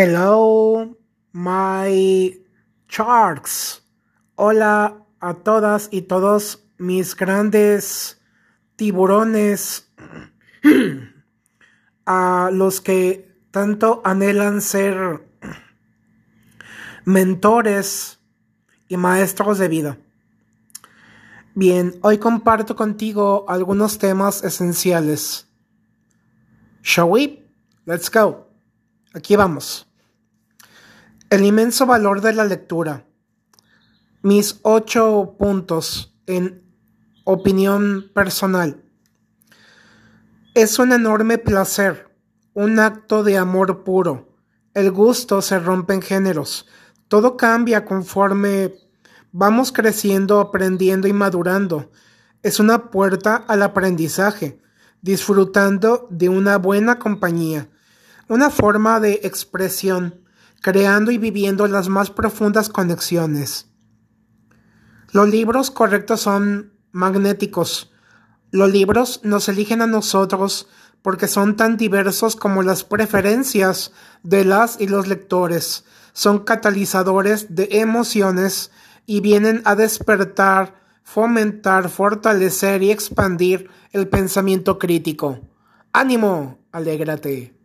Hello, my sharks. Hola a todas y todos mis grandes tiburones, a los que tanto anhelan ser mentores y maestros de vida. Bien, hoy comparto contigo algunos temas esenciales. Shall we? Let's go. Aquí vamos. El inmenso valor de la lectura. Mis ocho puntos en opinión personal. Es un enorme placer, un acto de amor puro. El gusto se rompe en géneros. Todo cambia conforme vamos creciendo, aprendiendo y madurando. Es una puerta al aprendizaje, disfrutando de una buena compañía una forma de expresión, creando y viviendo las más profundas conexiones. Los libros correctos son magnéticos. Los libros nos eligen a nosotros porque son tan diversos como las preferencias de las y los lectores. Son catalizadores de emociones y vienen a despertar, fomentar, fortalecer y expandir el pensamiento crítico. ¡Ánimo! Alégrate.